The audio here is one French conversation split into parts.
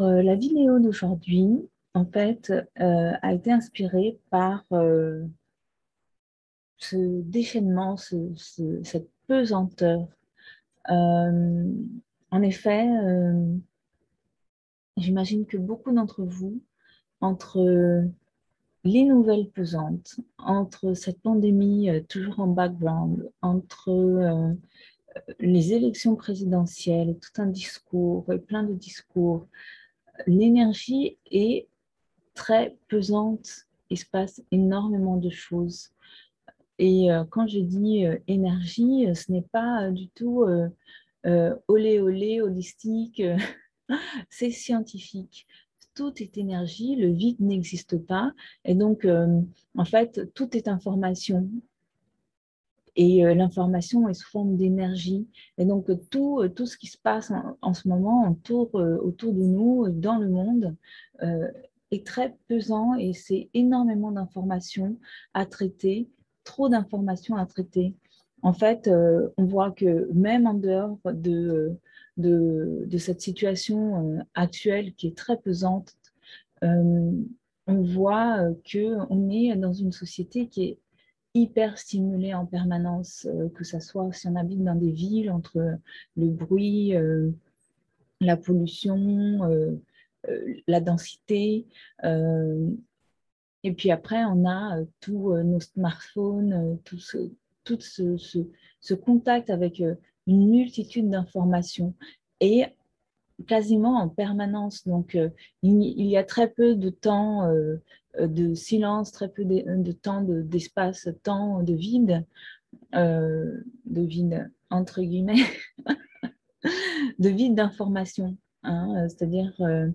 Euh, la vidéo d'aujourd'hui, en fait, euh, a été inspirée par euh, ce déchaînement, cette pesanteur. en effet, j'imagine que beaucoup d'entre vous, entre les nouvelles pesantes, entre cette pandémie toujours en background, entre les élections présidentielles, tout un discours, plein de discours, l'énergie est très pesante, il se passe énormément de choses. Et euh, quand je dis euh, énergie, ce n'est pas du tout euh, olé olé, holistique, c'est scientifique. Tout est énergie, le vide n'existe pas. Et donc, en fait, tout est information et euh, l'information est sous forme d'énergie. Et donc, tout, euh, tout ce qui se passe en, ce moment autour, euh, autour de nous, dans le monde, est très pesant et c'est énormément d'informations à traiter, trop d'informations à traiter. En fait, on voit que même en dehors de, de, de cette situation actuelle qui est très pesante, on voit qu'on est dans une société qui est hyper stimulé en permanence, euh, que ce soit si on habite dans des villes, entre le bruit, euh, la pollution, euh, la densité. et puis après, on a tous nos smartphones, tout, ce, tout ce, ce, contact avec une multitude d'informations. Et quasiment en permanence. Donc, il, y a très peu de temps euh, de silence, très peu de, temps d'espace, temps de vide, euh, de vide entre guillemets, de vide d'information. Hein, C'est-à-dire euh,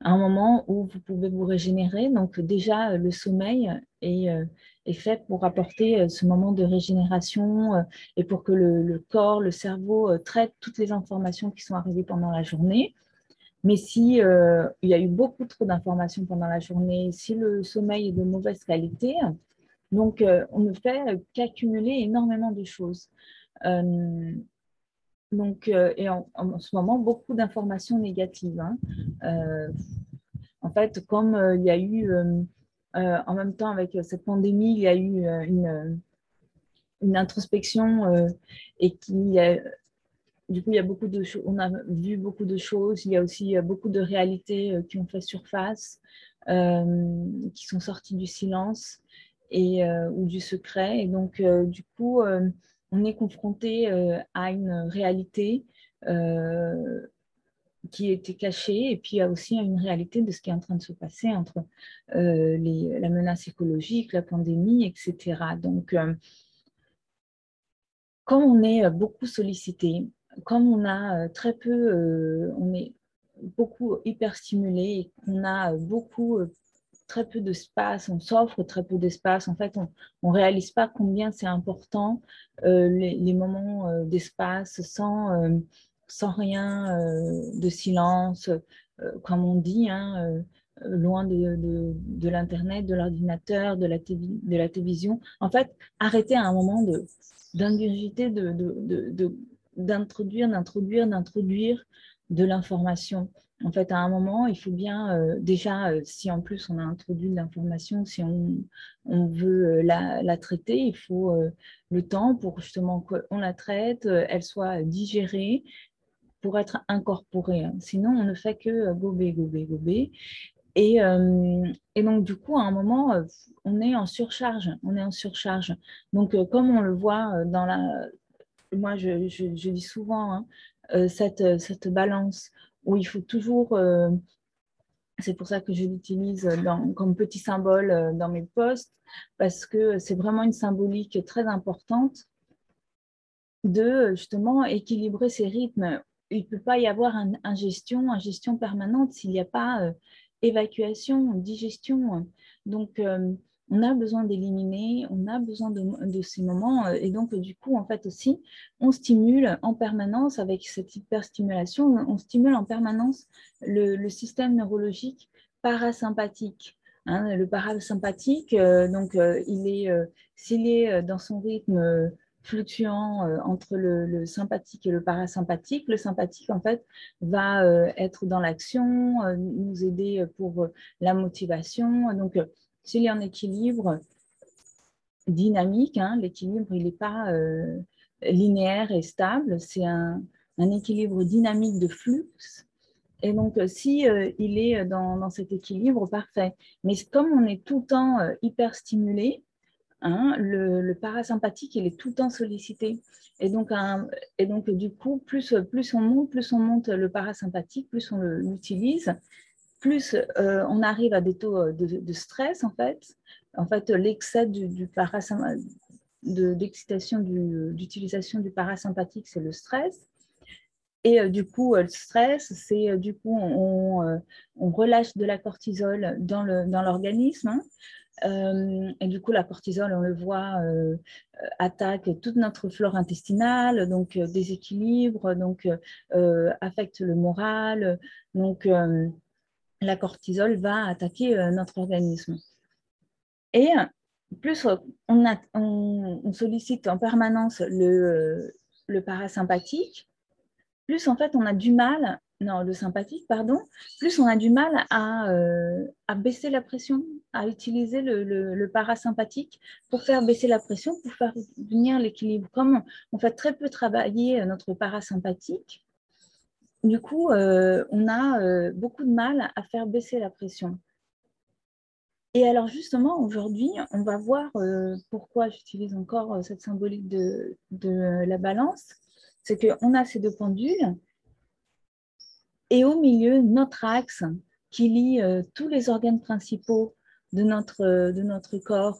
un moment où vous pouvez vous régénérer. Donc déjà, le sommeil est, est fait pour apporter ce moment de régénération et pour que le corps, le cerveau traite toutes les informations qui sont arrivées pendant la journée. Mais si euh, il y a eu beaucoup trop d'informations pendant la journée, si le sommeil est de mauvaise qualité, donc euh, on ne fait qu'accumuler énormément de choses. Euh, donc, et en, ce moment, beaucoup d'informations négatives. Hein. en fait, comme il y a eu, en même temps avec cette pandémie, il y a eu une, une introspection et qui du coup, il y a beaucoup de on a vu beaucoup de choses. Il y a aussi beaucoup de réalités euh, qui ont fait surface, euh, qui sont sorties du silence et, euh, ou du secret. Et donc, du coup, on est confronté à une réalité qui était cachée et puis il y a aussi une réalité de ce qui est en train de se passer entre les, la menace écologique, la pandémie, etc. Donc, comme on est beaucoup sollicité, comme on a euh, très peu, euh, on est beaucoup hyper stimulé et qu'on a euh, beaucoup, très peu d'espace, on s'offre très peu d'espace. En fait, on ne réalise pas combien c'est important les, moments d'espace sans, sans rien de silence, comme on dit, hein, loin de, de, l'Internet, de l'ordinateur, de, la télévision. En fait, arrêter à un moment d'ingurgiter, d'introduire, d'introduire, d'introduire de l'information. En fait, à un moment, il faut bien, euh, déjà, euh, si en plus on a introduit de l'information, si on, on veut euh, la, la, traiter, il faut le temps pour justement qu'on la traite, elle soit digérée pour être incorporée. Hein. Sinon, on ne fait que gober, gober, gober. Et, et, donc, du coup, à un moment, on est en surcharge. On est en surcharge. Donc, comme on le voit dans la, moi je, dis souvent, hein, euh, cette, cette, balance où il faut toujours, euh, c'est pour ça que je l'utilise comme petit symbole euh, dans mes posts, parce que c'est vraiment une symbolique très importante de justement équilibrer ces rythmes. Il ne peut pas y avoir une ingestion, ingestion permanente s'il n'y a pas évacuation, digestion. Donc, on a besoin d'éliminer, on a besoin de, ces moments. Euh, et donc, du coup, en fait aussi, on stimule en permanence avec cette hyperstimulation, on stimule en permanence le, système neurologique parasympathique. Hein. le parasympathique, euh, donc, euh, il s'il est dans son rythme fluctuant entre le, sympathique et le parasympathique. Le sympathique, en fait, va être dans l'action, nous aider pour la motivation. Donc, s'il a un équilibre dynamique, hein, l'équilibre, il n'est pas linéaire et stable, c'est un, équilibre dynamique de flux. Et donc, si il est dans, cet équilibre, parfait. Mais comme on est tout le temps hyper stimulé, Hein, le, parasympathique, il est tout le temps sollicité. Et donc, du coup, plus, on monte, plus on monte le parasympathique, plus on l'utilise, plus euh, on arrive à des taux euh, de, stress, en fait. En fait, l'excès d'excitation d'utilisation du, parasympathique, c'est le stress. Et euh, du coup, le stress, c'est du coup, on, relâche de la cortisol dans l'organisme. Hein. Euh, et du coup, la cortisol, on le voit, euh, attaque toute notre flore intestinale, donc euh, déséquilibre, donc affecte le moral. Donc, la cortisol va attaquer notre organisme. Et plus on, sollicite en permanence le, le parasympathique, plus en fait on a du mal non, le sympathique, pardon, plus on a du mal à, euh, baisser la pression, à utiliser le, parasympathique pour faire baisser la pression, pour faire venir l'équilibre. Comme on, fait très peu travailler notre parasympathique, du coup, euh, on a euh, beaucoup de mal à faire baisser la pression. Et alors justement, aujourd'hui, on va voir pourquoi j'utilise encore cette symbolique de, de la balance. C'est qu'on a ces deux pendules et au milieu, notre axe qui lie euh, tous les organes principaux de notre, euh, de notre corps,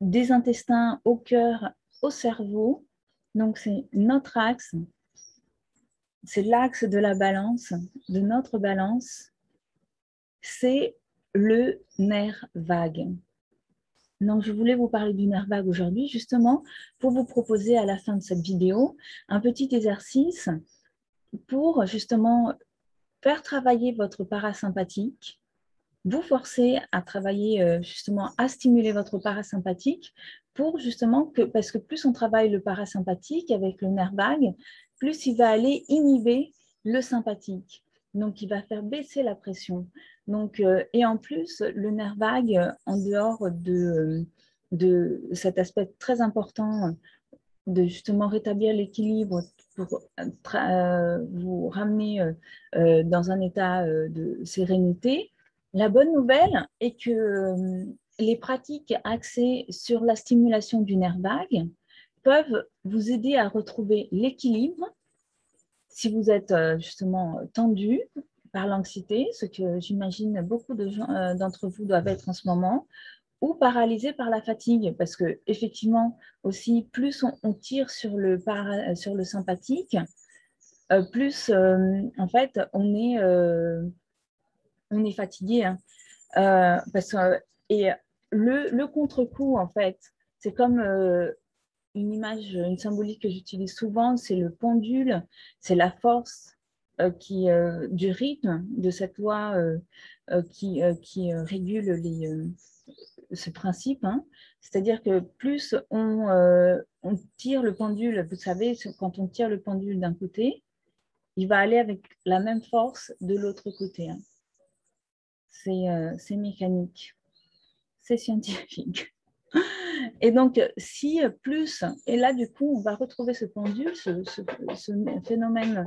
des intestins au cœur, au cerveau. Donc, c'est notre axe, c'est l'axe de la balance, de notre balance, c'est le nerf vague. Donc, je voulais vous parler du nerf vague aujourd'hui, justement, pour vous proposer à la fin de cette vidéo un petit exercice pour justement faire travailler votre parasympathique, vous forcer à travailler euh, justement à stimuler votre parasympathique pour justement que, parce que plus on travaille le parasympathique avec le nerf vague, plus il va aller inhiber le sympathique. Donc, il va faire baisser la pression. Donc, euh, et en plus, le nerf vague, en dehors de, de cet aspect très important de justement rétablir l'équilibre pour euh, vous ramener euh, euh, dans un état de sérénité. La bonne nouvelle est que les pratiques axées sur la stimulation du nerf vague peuvent vous aider à retrouver l'équilibre si vous êtes justement tendu par l'anxiété, ce que j'imagine beaucoup d'entre vous doivent être en ce moment, ou paralysé par la fatigue, parce que effectivement aussi, plus on, tire sur le, sur le sympathique, euh, plus euh, en fait on est, euh, on est fatigué. Hein. parce et le, le contre-coup, en fait, c'est comme une image, une symbolique que j'utilise souvent, c'est le pendule, c'est la force qui, du rythme de cette loi qui, qui régule les, ce principe, hein. c'est-à-dire que plus euh, on, tire le pendule, vous savez, quand on tire le pendule d'un côté, il va aller avec la même force de l'autre côté. Hein. Euh, c'est mécanique, c'est scientifique. Et donc, si plus, et là, du coup, on va retrouver ce pendule, ce, phénomène,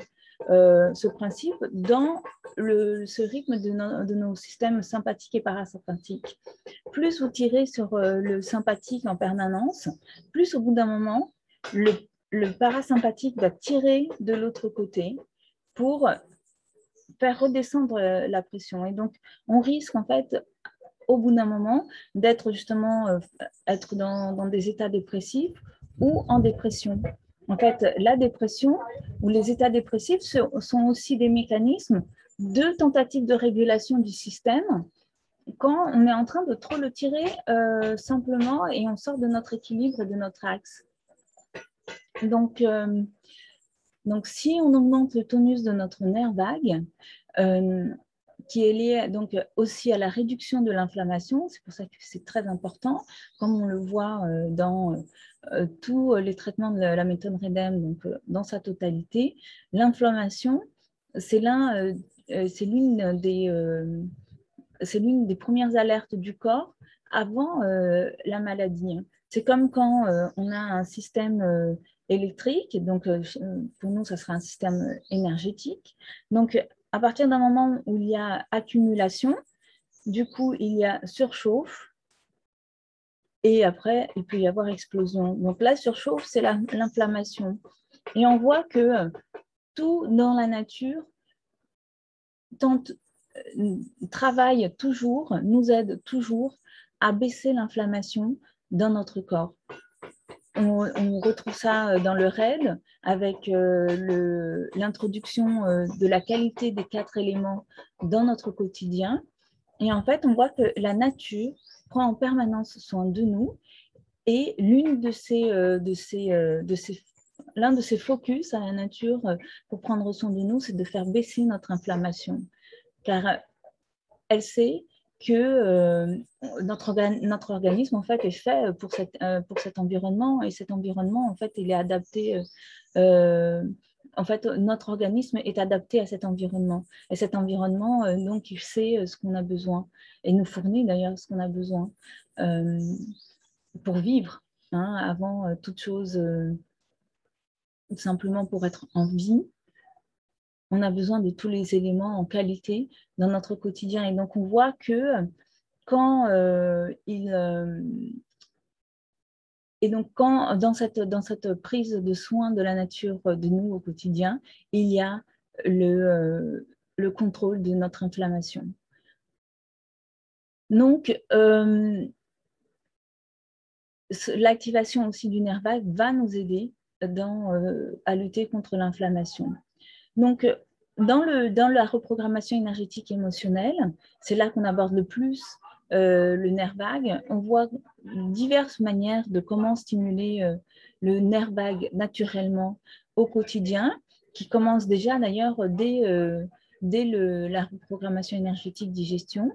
euh, ce principe dans ce rythme de, nos systèmes sympathiques et parasympathiques. Plus vous tirez sur euh, le sympathique en permanence, plus au bout d'un moment, le, parasympathique va tirer de l'autre côté pour faire redescendre euh, la pression. Et donc, on risque en fait au bout d'un moment d'être justement être dans, des états dépressifs ou en dépression. En fait, la dépression ou les états dépressifs sont aussi des mécanismes de tentative de régulation du système quand on est en train de trop le tirer euh, simplement et on sort de notre équilibre et de notre axe. Donc, euh, donc si on augmente le tonus de notre nerf vague, qui est liée donc aussi à la réduction de l'inflammation. C'est pour ça que c'est très important, comme on le voit dans tous les traitements de la méthode REDEM, donc dans sa totalité. L'inflammation, c'est l'un, c'est l'une des, c'est l'une des premières alertes du corps avant la maladie. C'est comme quand on a un système électrique, donc pour nous, ça sera un système énergétique. Donc, à partir d'un moment où il y a accumulation, du coup, il y a surchauffe, et après, il peut y avoir explosion. Donc la surchauffe, c'est l'inflammation. Et on voit que tout dans la nature euh, travaille toujours, nous aide toujours à baisser l'inflammation dans notre corps. On, retrouve ça dans le RAID avec euh, l'introduction euh, de la qualité des quatre éléments dans notre quotidien. Et en fait, on voit que la nature prend en permanence soin de nous et l'une de ces, euh, l'un de ces focus à la nature pour prendre soin de nous, c'est de faire baisser notre inflammation. Car elle sait que euh, notre, organisme en fait est fait pour, cette, euh, pour cet environnement. Et cet environnement en fait il est adapté euh, en fait notre organisme est adapté à cet environnement. Et cet environnement donc il sait ce qu'on a besoin et nous fournit d'ailleurs ce qu'on a besoin pour vivre hein, avant toute chose simplement pour être en vie on a besoin de tous les éléments en qualité dans notre quotidien. Et donc, on voit que quand euh, il... Euh, et donc, quand dans cette, dans cette prise de soin de la nature de nous au quotidien, il y a le, euh, le contrôle de notre inflammation. Donc, l'activation aussi du nerf vague va nous aider dans, à lutter contre l'inflammation. Donc, dans, le, dans la reprogrammation énergétique émotionnelle, c'est là qu'on aborde le plus euh, le nerf vague. On voit diverses manières de comment stimuler euh, le nerf vague naturellement au quotidien, qui commence déjà d'ailleurs dès, euh, dès la reprogrammation énergétique digestion.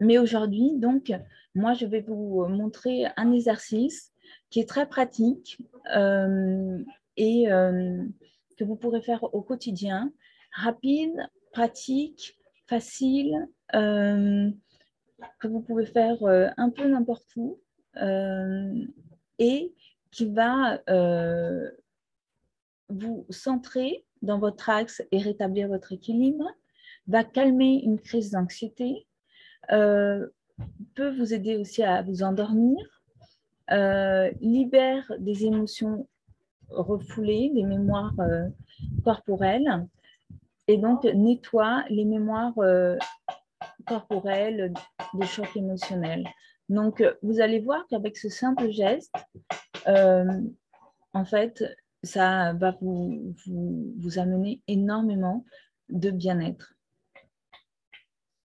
mais aujourd'hui, donc, moi, je vais vous montrer un exercice qui est très pratique et euh, que vous pourrez faire au quotidien, rapide, pratique, facile, euh, que vous pouvez faire euh, un peu n'importe où et qui va vous centrer dans votre axe et rétablir votre équilibre, va calmer une crise d'anxiété, peut vous aider aussi à vous endormir, libère des émotions refouler des mémoires euh, corporelles et donc nettoie les mémoires euh, corporelles des chocs émotionnels. Donc, vous allez voir qu'avec ce simple geste, euh, en fait, ça va vous, vous, amener énormément de bien-être.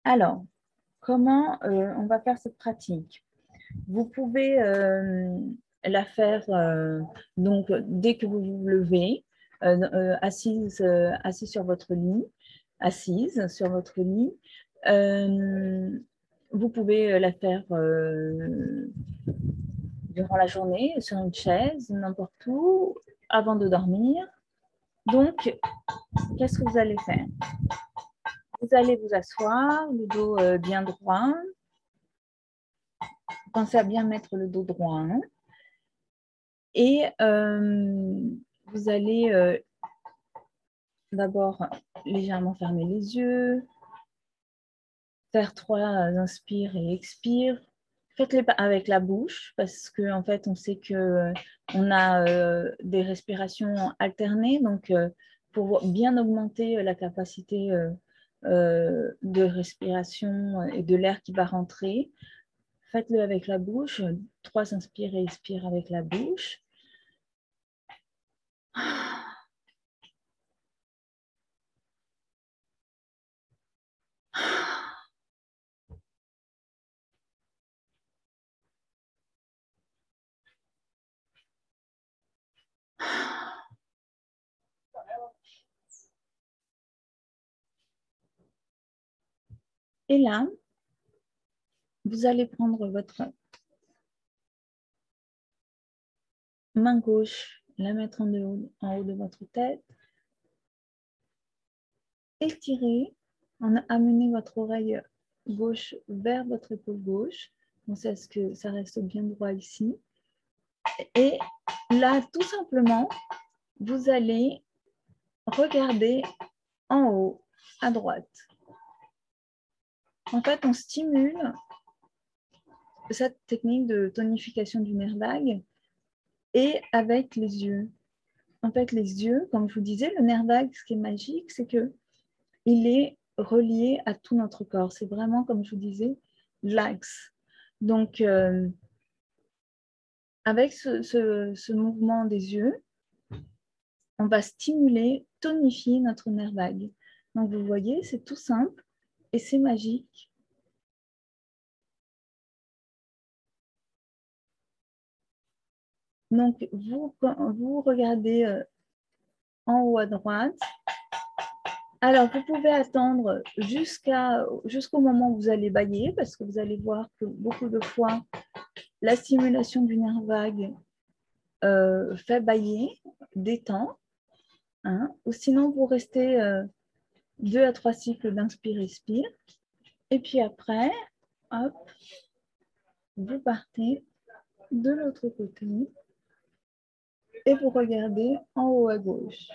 Alors, comment on va faire cette pratique? Vous pouvez la faire euh, donc dès que vous vous levez, euh, euh, assise, sur votre lit, assise sur votre lit. vous pouvez la faire durant la journée, sur une chaise, n'importe où, avant de dormir. Donc, qu'est-ce que vous allez faire? Vous allez vous asseoir, le dos bien droit. Pensez à bien mettre le dos droit. Et euh, vous allez euh, d'abord légèrement fermer les yeux, faire trois inspires et expires. Faites-les avec la bouche parce qu'en en fait, on sait qu'on euh, a des respirations alternées. Donc, pour bien augmenter la capacité de respiration et de l'air qui va rentrer, Faites-le avec la bouche. Trois, inspire et expire avec la bouche. Et là, vous allez prendre votre main gauche, la mettre en haut, en haut de votre tête, étirer, en amener votre oreille gauche vers votre épaule gauche. Pensez à ce que ça reste bien droit ici? Et là, tout simplement, vous allez regarder en haut, à droite. En fait, on stimule cette technique de tonification du nerf vague et avec les yeux. En fait, les yeux, comme je vous disais, le nerf vague, ce qui est magique, c'est que il est relié à tout notre corps. C'est vraiment, comme je vous disais, l'axe. Donc, euh, avec ce, mouvement des yeux, on va stimuler, tonifier notre nerf vague. Donc, vous voyez, c'est tout simple et c'est magique. Donc, vous, vous regardez euh, en haut à droite. Alors, vous pouvez attendre jusqu'au moment où vous allez bailler, parce que vous allez voir que beaucoup de fois, la stimulation du nerf vague euh, fait bailler, détend. Hein, ou sinon, vous restez euh, deux à trois cycles d'inspire-expire. Et puis après, vous partez de l'autre côté et vous regardez en haut à gauche.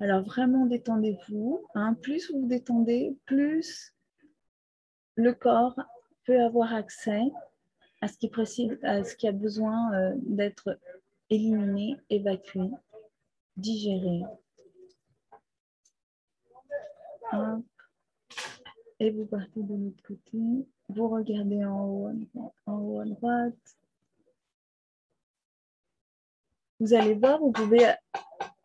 Alors vraiment détendez-vous. Hein. Plus vous vous détendez, plus le corps peut avoir accès à ce qui, à ce qui a besoin euh, d'être éliminé, évacué, digéré. Et vous partez de l'autre côté. Vous regardez en haut, en haut à droite. Vous allez voir, vous pouvez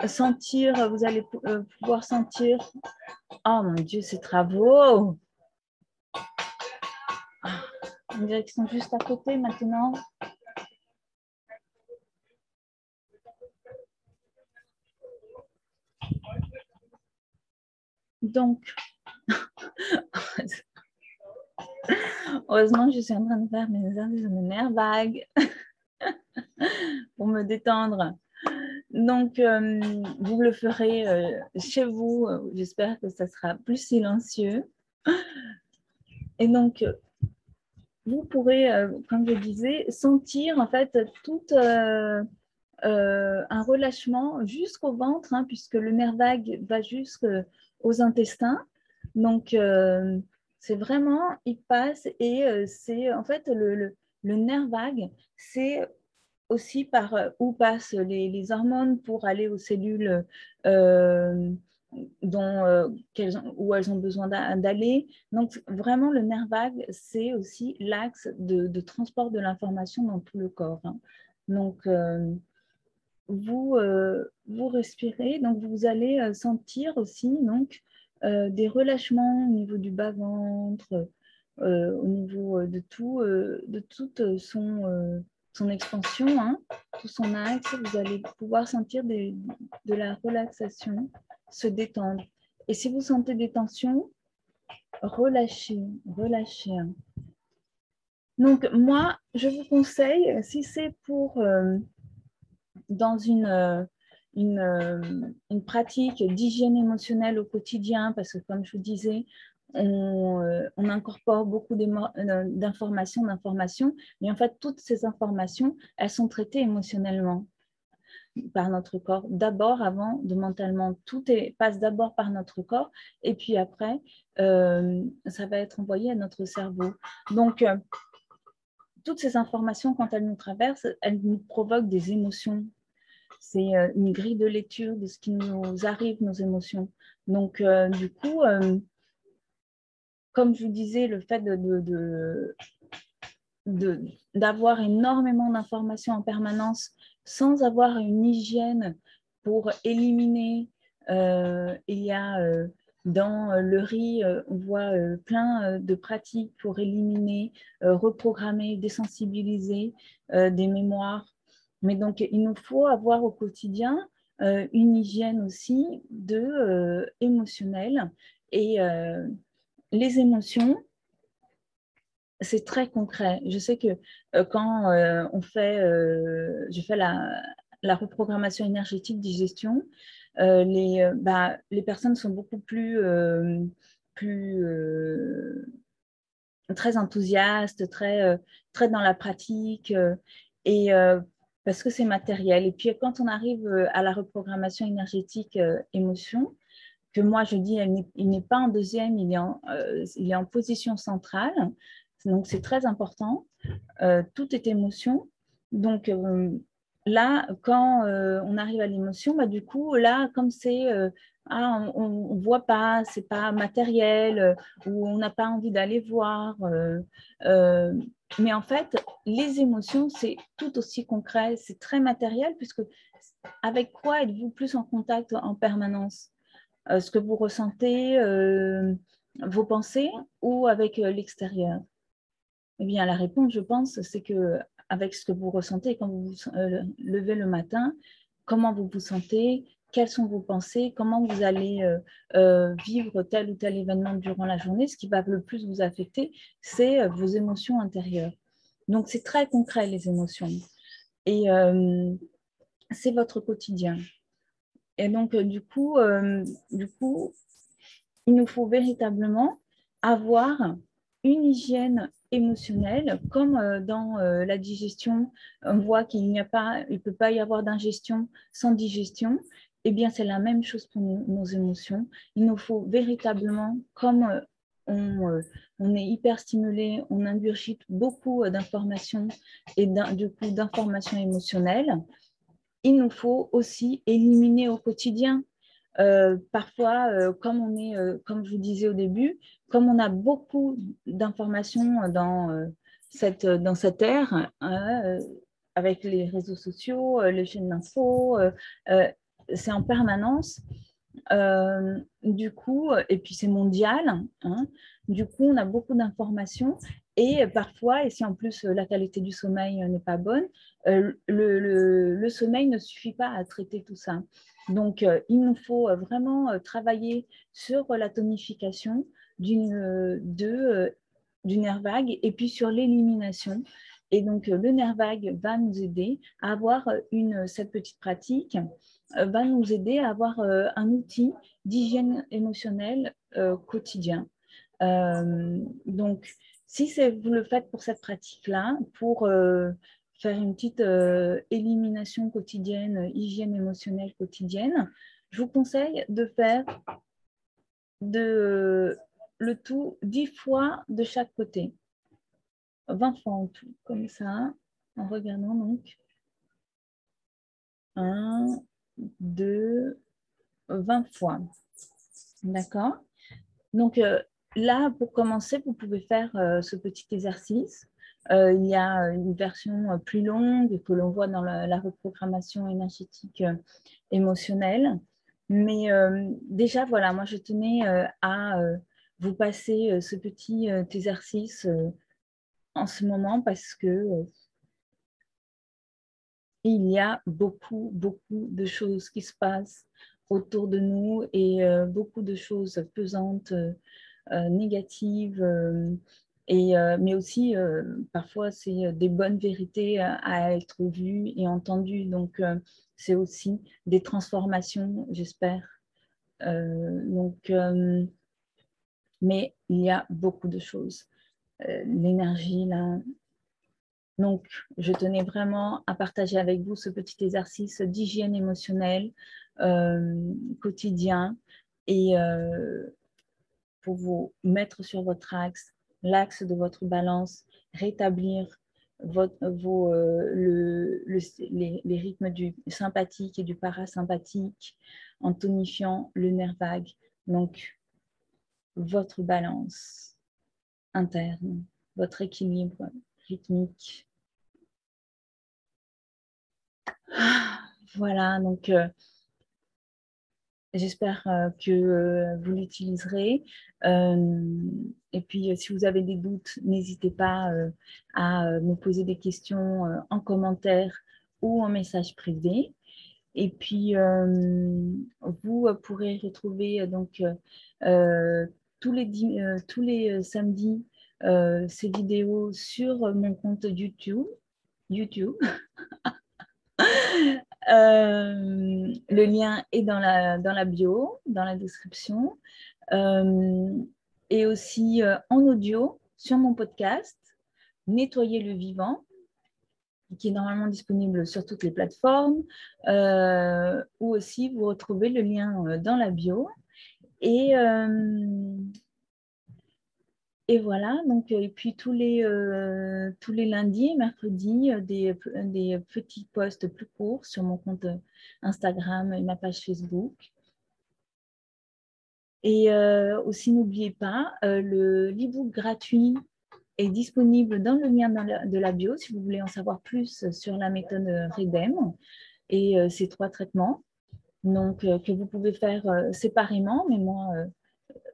sentir, vous allez euh, pouvoir sentir. Oh mon Dieu, ces travaux. On dirait qu'ils sont juste à côté maintenant. Donc, heureusement, je suis en train de faire mes nerfs vagues pour me détendre. Donc, euh, vous le ferez euh, chez vous. J'espère que ça sera plus silencieux. Et donc, vous pourrez, euh, comme je disais, sentir en fait tout un relâchement jusqu'au ventre, hein, puisque le nerf vague va jusqu'aux intestins. Donc, c'est vraiment, il passe et c'est en fait le, nerf vague, c'est aussi par euh, où passent les, hormones pour aller aux cellules euh, euh, où elles ont besoin d'aller. Donc, vraiment, le nerf vague, c'est aussi l'axe de, transport de l'information dans tout le corps. Hein. Donc, vous, vous respirez, donc vous allez sentir aussi donc, des relâchements au niveau du bas-ventre, au niveau de tout, de toute son son expansion, hein, tout son axe, vous allez pouvoir sentir de la relaxation, se détendre. Et si vous sentez des tensions, relâchez, relâchez. Donc moi, je vous conseille, si c'est pour euh, dans une, euh, euh, une pratique d'hygiène émotionnelle au quotidien, parce que comme je vous disais, euh, on, incorpore beaucoup d'informations, d'informations, mais en fait, toutes ces informations, elles sont traitées émotionnellement par notre corps. D'abord, avant de mentalement, tout passe d'abord par notre corps, et puis après, euh, ça va être envoyé à notre cerveau. Donc, toutes ces informations, quand elles nous traversent, elles nous provoquent des émotions. C'est une grille de lecture de ce qui nous arrive, nos émotions. Donc, du coup, comme je vous disais, le fait d'avoir énormément d'informations en permanence sans avoir une hygiène pour éliminer, euh, il y a euh, dans le riz, on voit plein de pratiques pour éliminer, reprogrammer, désensibiliser des mémoires. Mais donc, il nous faut avoir au quotidien une hygiène aussi de émotionnelle. Et les émotions, c'est très concret. Je sais que euh, quand euh, on fait, euh, je fais la, reprogrammation énergétique digestion, les, bah, les personnes sont beaucoup plus, plus très enthousiastes, très, très dans la pratique, et parce que c'est matériel. Et puis quand on arrive à la reprogrammation énergétique émotion, que moi je dis, il n'est pas en deuxième, il est en, il est en position centrale. Donc, c'est très important. Euh, tout est émotion. Donc, euh, là, quand euh, on arrive à l'émotion, bah, du coup, là, comme c'est, ah, on ne voit pas, c'est pas matériel, ou on n'a pas envie d'aller voir. mais en fait, les émotions, c'est tout aussi concret, c'est très matériel, puisque avec quoi êtes-vous plus en contact en permanence? Ce que vous ressentez, vos pensées, ou avec l'extérieur? Eh bien, la réponse, je pense, c'est que avec ce que vous ressentez quand vous vous euh, levez le matin, comment vous vous sentez, quelles sont vos pensées, comment vous allez euh, euh, vivre tel ou tel événement durant la journée, ce qui va le plus vous affecter, c'est vos émotions intérieures. Donc, c'est très concret, les émotions. Et c'est votre quotidien. Et donc, du coup, du coup, il nous faut véritablement avoir une hygiène émotionnelle, comme euh, dans euh, la digestion, on voit qu'il n'y a pas, il peut pas y avoir d'ingestion sans digestion. Eh bien, c'est la même chose pour nos, émotions. Il nous faut véritablement, comme euh, on, on, est hyper stimulé, on ingurgite beaucoup d'informations et du coup d'informations émotionnelles, il nous faut aussi éliminer au quotidien euh, parfois, euh, comme on est, euh, comme je vous disais au début, comme on a beaucoup d'informations dans cette dans cette ère, avec les réseaux sociaux, les chaînes d'infos, c'est en permanence. du coup, et puis c'est mondial. Hein, du coup, on a beaucoup d'informations et parfois, et si en plus la qualité du sommeil n'est pas bonne, le, sommeil ne suffit pas à traiter tout ça. Donc, euh, il nous faut euh, vraiment euh, travailler sur la tonification du nerf vague et puis sur l'élimination. Et donc, le nerf vague va nous aider à avoir une, cette petite pratique, va nous aider à avoir un outil d'hygiène émotionnelle quotidien. donc, si vous le faites pour cette pratique-là, pour faire une petite euh, élimination quotidienne, hygiène émotionnelle quotidienne, je vous conseille de faire de, le tout 10 fois de chaque côté. 20 fois en tout, comme ça, en regardant donc. 1, 2, 20 fois. D'accord? Donc euh, là, pour commencer, vous pouvez faire euh, ce petit exercice. Euh, il y a une version euh, plus longue que l'on voit dans la, reprogrammation énergétique euh, émotionnelle. Mais déjà, voilà, moi, je tenais à vous passer ce petit exercice en ce moment parce que il y a beaucoup, beaucoup de choses qui se passent autour de nous et beaucoup de choses pesantes, négatives, euh, mais aussi, euh, parfois, c'est euh, des bonnes vérités à, être vues et entendues. Donc, c'est aussi des transformations, j'espère. donc, mais il y a beaucoup de choses. L'énergie, là. Donc, je tenais vraiment à partager avec vous ce petit exercice d'hygiène émotionnelle quotidien et pour vous mettre sur votre axe l'axe de votre balance, rétablir vos, euh, le, les, rythmes du sympathique et du parasympathique en tonifiant le nerf vague. Donc, votre balance interne, votre équilibre rythmique. Voilà, donc euh, J'espère que vous l'utiliserez. et puis, si vous avez des doutes, n'hésitez pas à me poser des questions en commentaire ou en message privé. Et puis, vous pourrez retrouver donc tous les, tous les samedis ces vidéos sur mon compte YouTube. YouTube. Euh, le lien est dans la, bio, dans la description. Euh, et aussi euh, en audio sur mon podcast, Nettoyer le vivant, qui est normalement disponible sur toutes les plateformes, ou aussi vous retrouvez le lien dans la bio. Et, et voilà, donc, euh, et puis tous les, euh, tous les lundis et mercredis, euh, des, des, petits posts plus courts sur mon compte Instagram et ma page Facebook. Et aussi, n'oubliez pas, le e-book gratuit est disponible dans le lien de la bio si vous voulez en savoir plus sur la méthode REDEM et ces trois traitements. Donc, que vous pouvez faire séparément, mais moi,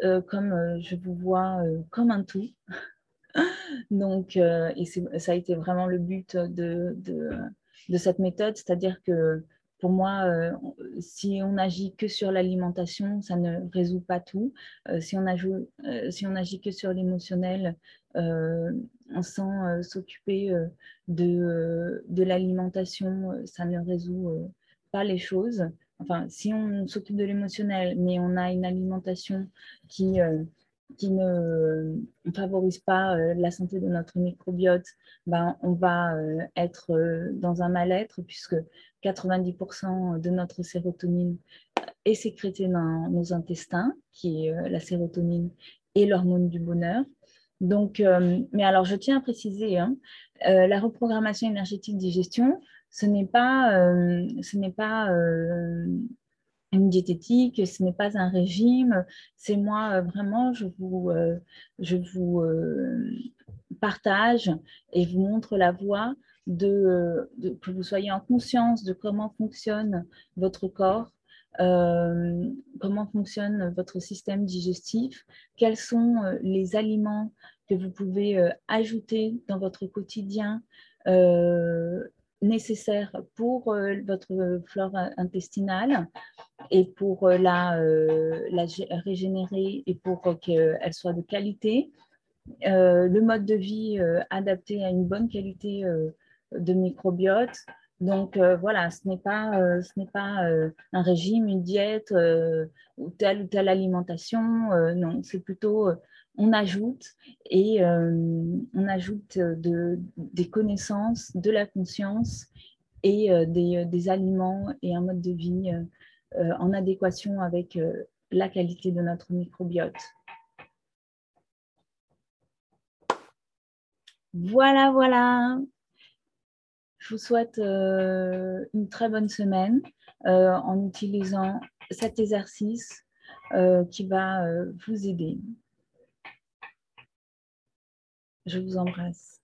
euh, comme euh, je vous vois euh, comme un tout. Donc, et ça a été vraiment le but de, de, cette méthode, c'est-à-dire que pour moi, si on agit que sur l'alimentation, ça ne résout pas tout. si, on ajoute, si on agit que sur l'émotionnel, sans s'occuper de, de l'alimentation, ça ne résout pas les choses enfin, si on s'occupe de l'émotionnel, mais on a une alimentation qui, euh, qui ne favorise pas euh, la santé de notre microbiote, ben, on va euh, être dans un mal-être puisque 90% de notre sérotonine est sécrétée dans nos intestins, qui est la sérotonine et l'hormone du bonheur. Donc, mais alors, je tiens à préciser, hein, la reprogrammation énergétique digestion, ce n'est pas, euh, ce euh, une diététique, ce n'est pas un régime. C'est moi, euh, vraiment, je vous, je vous partage et vous montre la voie de, que vous soyez en conscience de comment fonctionne votre corps, comment fonctionne votre système digestif, quels sont les aliments que vous pouvez ajouter dans votre quotidien nécessaire pour euh, votre flore intestinale et pour euh, la, euh, la régénérer et pour qu'elle soit de qualité. le mode de vie adapté à une bonne qualité de microbiote. Donc voilà, ce n'est pas, ce n'est pas un régime, une diète ou telle ou telle alimentation. non, c'est plutôt on ajoute et euh, on ajoute de, des connaissances, de la conscience et euh, des, aliments et un mode de vie euh, en adéquation avec la qualité de notre microbiote. Voilà, voilà. Je vous souhaite une très bonne semaine en utilisant cet exercice qui va vous aider. Je vous embrasse.